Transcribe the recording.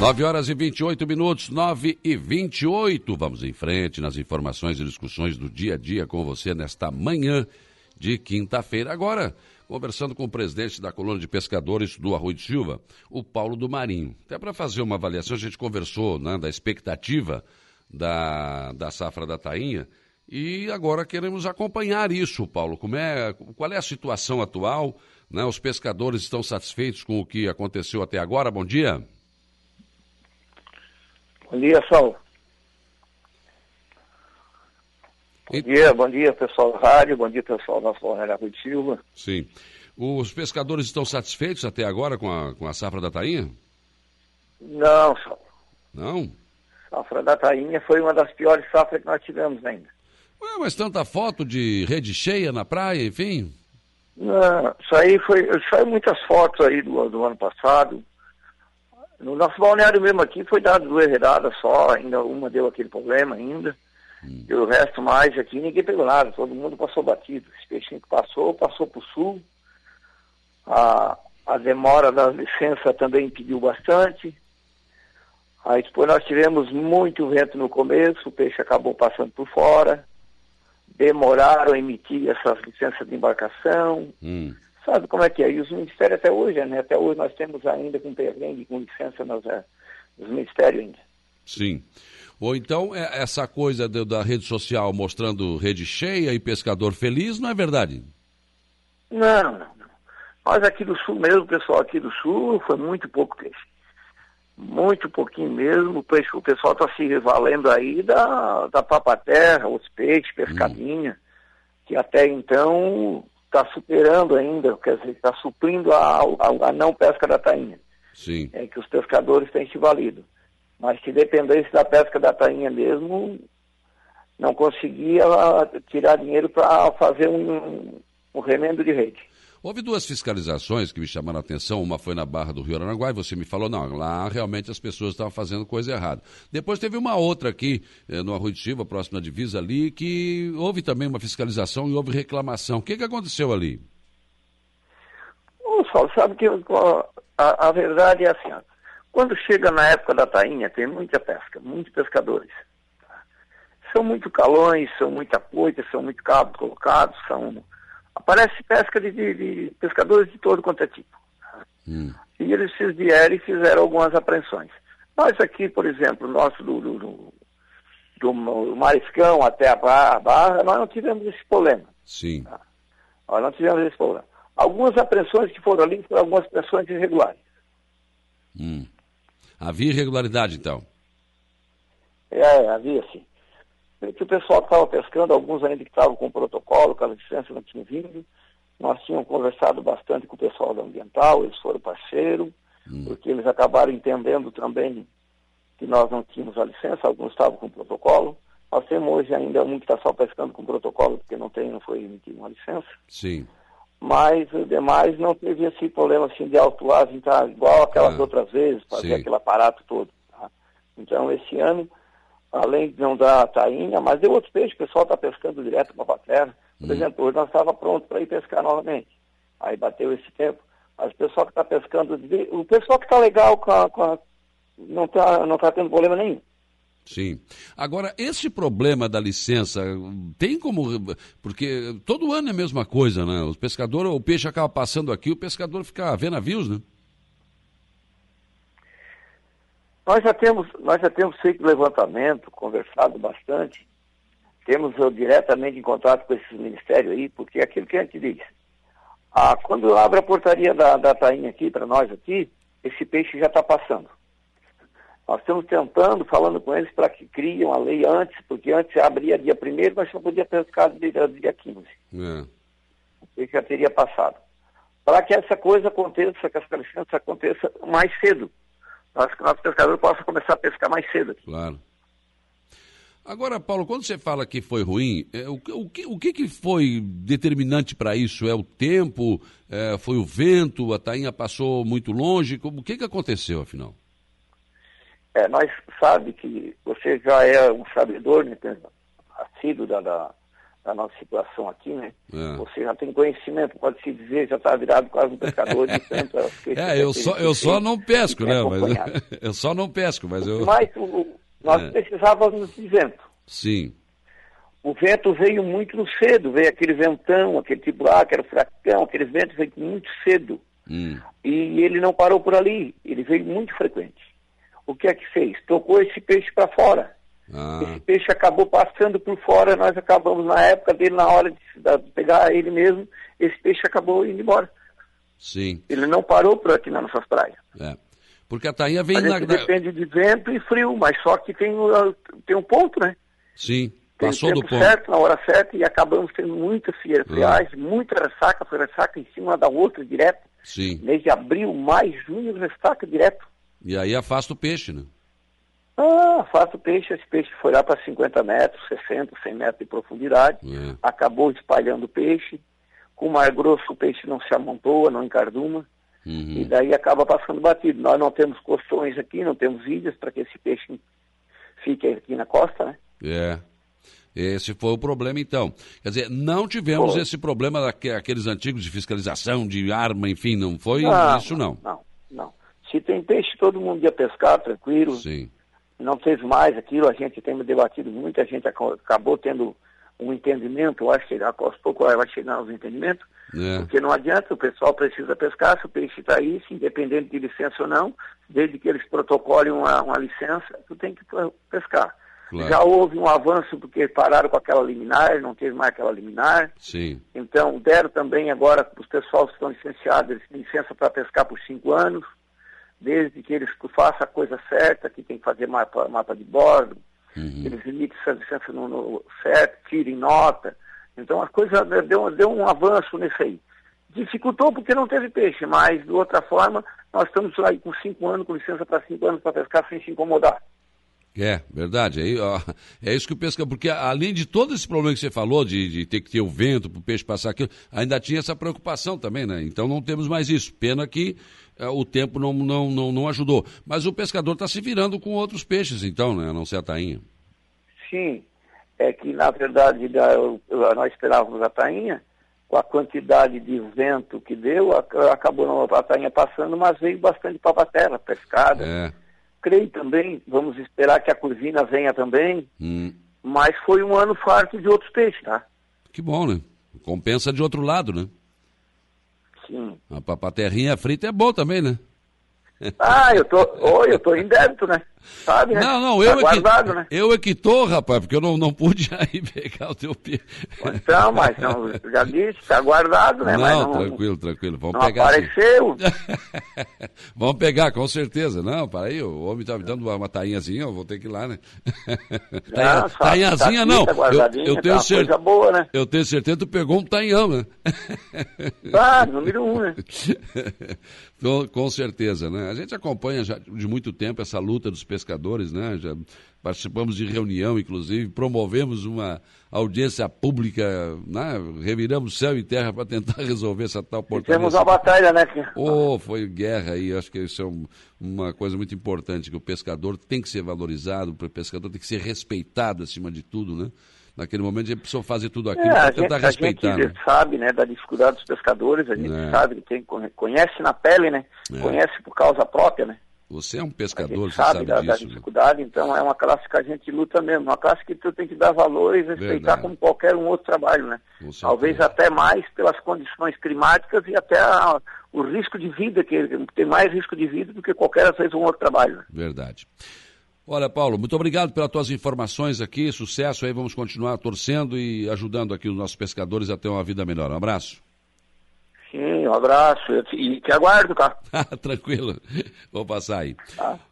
9 horas e 28 minutos, 9 e 28. Vamos em frente nas informações e discussões do dia a dia com você nesta manhã de quinta-feira. Agora, conversando com o presidente da colônia de pescadores do Arroio de Silva, o Paulo do Marinho. Até para fazer uma avaliação, a gente conversou né, da expectativa da, da safra da tainha e agora queremos acompanhar isso, Paulo. Como é, qual é a situação atual? Né? Os pescadores estão satisfeitos com o que aconteceu até agora? Bom dia. Bom dia, Saulo. Bom dia, bom dia, pessoal da rádio, bom dia, pessoal da Floresta Rui de Silva. Sim. Os pescadores estão satisfeitos até agora com a, com a safra da tainha? Não, Saulo. Não? A safra da tainha foi uma das piores safras que nós tivemos ainda. Ué, mas tanta foto de rede cheia na praia, enfim? Não, isso aí foi. Saiu muitas fotos aí do, do ano passado. No nosso balneário mesmo aqui foi dado duas redadas só, ainda uma deu aquele problema ainda. Hum. E o resto mais aqui ninguém pegou nada, todo mundo passou batido. Esse peixinho que passou, passou para o sul. A, a demora da licença também impediu bastante. Aí depois nós tivemos muito vento no começo, o peixe acabou passando por fora. Demoraram a emitir essas licenças de embarcação. Hum. Sabe como é que é? E os ministérios até hoje, né? Até hoje nós temos ainda com perrengue, com licença nos, é, nos ministérios ainda. Sim. Ou então é, essa coisa de, da rede social mostrando rede cheia e pescador feliz, não é verdade? Não, não. Nós aqui do sul mesmo, pessoal aqui do sul, foi muito pouco peixe. Muito pouquinho mesmo. O, peixe, o pessoal está se valendo aí da, da papaterra, os peixes, pescadinha, hum. que até então está superando ainda, quer dizer, está suprindo a, a, a, não pesca da tainha. Sim. É que os pescadores têm se valido. Mas se dependesse da pesca da tainha mesmo, não conseguia tirar dinheiro para fazer um, um remendo de rede. Houve duas fiscalizações que me chamaram a atenção. Uma foi na Barra do Rio Aranaguá e você me falou, não, lá realmente as pessoas estavam fazendo coisa errada. Depois teve uma outra aqui eh, no Arroio de Silva, próximo da divisa ali, que houve também uma fiscalização e houve reclamação. O que, que aconteceu ali? Ô, Saulo, sabe que a, a, verdade é assim, quando chega na época da tainha, tem muita pesca, muitos pescadores. São muito calões, são muita coita, são muito cabos colocados, são Aparece pesca de, de, de pescadores de todo quanto é tipo. Hum. E eles vieram e fizeram algumas apreensões. Nós aqui, por exemplo, nosso do, do, do, do Mariscão até a Barra, nós não tivemos esse problema. Sim. Tá? Nós não tivemos esse problema. Algumas apreensões que foram ali foram algumas apreensões irregulares. Hum. Havia irregularidade, então? É, havia sim que o pessoal que estava pescando, alguns ainda que estavam com protocolo, com a licença não tinham vindo. Nós tínhamos conversado bastante com o pessoal da ambiental, eles foram parceiros, hum. porque eles acabaram entendendo também que nós não tínhamos a licença, alguns estavam com protocolo. Nós temos hoje ainda um que está só pescando com protocolo, porque não tem, não foi emitido uma licença. Sim. Mas os demais não teve esse problema assim de autuagem, tá igual aquelas ah. outras vezes, fazer Sim. aquele aparato todo. Tá? Então esse ano além de não dar tainha, mas deu outros peixes, o pessoal está pescando direto para a terra. Por hum. exemplo, hoje nós estávamos prontos para ir pescar novamente. Aí bateu esse tempo. Mas o pessoal que está pescando, o pessoal que está legal com a, com a, não está não tá tendo problema nenhum. Sim. Agora, esse problema da licença, tem como. Porque todo ano é a mesma coisa, né? O pescador, o peixe acaba passando aqui, o pescador fica vendo navios, né? Nós já temos, nós já temos feito levantamento, conversado bastante, temos eu, diretamente em contato com esses ministérios aí, porque é aquilo que a gente diz. Ah, quando abre a portaria da, da tainha aqui, para nós aqui, esse peixe já está passando. Nós estamos tentando, falando com eles para que criem a lei antes, porque antes abria dia 1 mas só podia pescar dia, dia 15. É. O já teria passado. Para que essa coisa aconteça, que essa licença aconteça mais cedo acho que o nosso pescador possa começar a pescar mais cedo. Claro. Agora, Paulo, quando você fala que foi ruim, é, o, o, que, o que, que foi determinante para isso? É o tempo? É, foi o vento? A tainha passou muito longe? O que, que aconteceu, afinal? É, nós sabe que você já é um sabedor, né, assíduo da, da, da nossa situação aqui, né? É. Você já tem conhecimento, pode se dizer, já está virado quase um pescador de tanto. É, eu só, eu só não pesco, né? Mas, eu só não pesco, mas eu. Mas o, nós é. precisávamos de vento. Sim. O vento veio muito cedo, veio aquele ventão, aquele tipo lá, aquele furacão, aquele vento veio muito cedo. Hum. E ele não parou por ali, ele veio muito frequente. O que é que fez? Tocou esse peixe para fora. Ah. Esse peixe acabou passando por fora, nós acabamos na época dele, na hora de, de pegar ele mesmo, esse peixe acabou indo embora. Sim. Ele não parou por aqui nas nossas praias. É. Porque a tainha vem na... depende de vento e frio, mas só que tem, tem um ponto, né? Sim, passou do ponto. certo, na hora certa, e acabamos tendo muitas friagem, ah. muita ressaca, foi ressaca em cima da outra direto. Sim. Mês de abril, maio, junho, ressaca direto. E aí afasta o peixe, né? Ah, afasta o peixe, esse peixe foi lá para 50 metros, 60, 100 metros de profundidade, é. acabou espalhando o peixe, com o mar grosso o peixe não se amontoa, não encarduma, uhum. e daí acaba passando batido. Nós não temos costões aqui, não temos ilhas para que esse peixe fique aqui na costa, né? É. Esse foi o problema, então. Quer dizer, não tivemos foi. esse problema daqueles antigos de fiscalização, de arma, enfim, não foi não, isso, não. Não, não. Se tem peixe, todo mundo ia pescar tranquilo. Sim não fez mais aquilo, a gente tem debatido muito, a gente acabou tendo um entendimento, eu acho que aos poucos vai chegar aos entendimentos, é. porque não adianta, o pessoal precisa pescar, se o peixe está aí, se independente de licença ou não, desde que eles protocolem uma, uma licença, tu tem que pescar. Claro. Já houve um avanço porque pararam com aquela liminar, não teve mais aquela liminar. Sim. Então deram também agora os pessoal que estão licenciados licença para pescar por cinco anos desde que eles façam a coisa certa, que tem que fazer mapa, mapa de bordo, uhum. eles essa licença no, no certo, tirem nota. Então a coisa deu, deu um avanço nisso aí. Dificultou porque não teve peixe, mas de outra forma, nós estamos aí com cinco anos, com licença para cinco anos para pescar sem se incomodar. É, verdade. É, ó, é isso que o pesca. Porque além de todo esse problema que você falou, de, de ter que ter o vento para o peixe passar aquilo, ainda tinha essa preocupação também, né? Então não temos mais isso. Pena que é, o tempo não, não, não, não ajudou. Mas o pescador está se virando com outros peixes, então, né? A não ser a tainha. Sim. É que, na verdade, nós esperávamos a tainha, com a quantidade de vento que deu, acabou a tainha passando, mas veio bastante pavatela pescada. É. Creio também, vamos esperar que a curvina venha também, hum. mas foi um ano farto de outros peixes, tá? Que bom, né? Compensa de outro lado, né? Sim. A terrinha frita é bom também, né? Ah, eu tô, oi, eu tô em débito, né? Sabe, né? Não, não, eu, tá é que, né? eu é que tô, rapaz, porque eu não, não pude aí pegar o teu pé. Então, mas não, já disse, tá guardado, né? Não, não tranquilo, tranquilo, vamos não pegar. apareceu. vamos pegar, com certeza. Não, para aí, o homem tá me dando uma, uma tainhazinha, eu vou ter que ir lá, né? Tainha, tainhazinha tá não, tá eu, eu, tenho tá certeza, boa, né? eu tenho certeza que tu pegou um tainhão, né? Ah, número um, né? com, com certeza, né? A gente acompanha já de muito tempo essa luta dos pescadores, né? Já participamos de reunião, inclusive, promovemos uma audiência pública, né? reviramos céu e terra para tentar resolver essa tal portaria. Temos uma batalha, né? Oh, foi guerra aí, acho que isso é um, uma coisa muito importante, que o pescador tem que ser valorizado, o pescador tem que ser respeitado acima de tudo, né? Naquele momento a gente precisou fazer tudo aquilo é, para tentar gente, respeitar. A gente né? sabe, né, da dificuldade dos pescadores, a gente é. sabe que tem, conhece na pele, né? É. Conhece por causa própria, né? Você é um pescador, você sabe, sabe da, disso. da né? dificuldade, então é uma classe que a gente luta mesmo, uma classe que tu tem que dar valor e respeitar Verdade. como qualquer um outro trabalho, né? Talvez até mais pelas condições climáticas e até a, o risco de vida, que tem mais risco de vida do que qualquer, às vezes, um outro trabalho. Né? Verdade. Olha, Paulo, muito obrigado pelas tuas informações aqui, sucesso aí, vamos continuar torcendo e ajudando aqui os nossos pescadores a ter uma vida melhor. Um abraço. Um abraço. E te aguardo, tá? Tranquilo. Vou passar aí. Tá.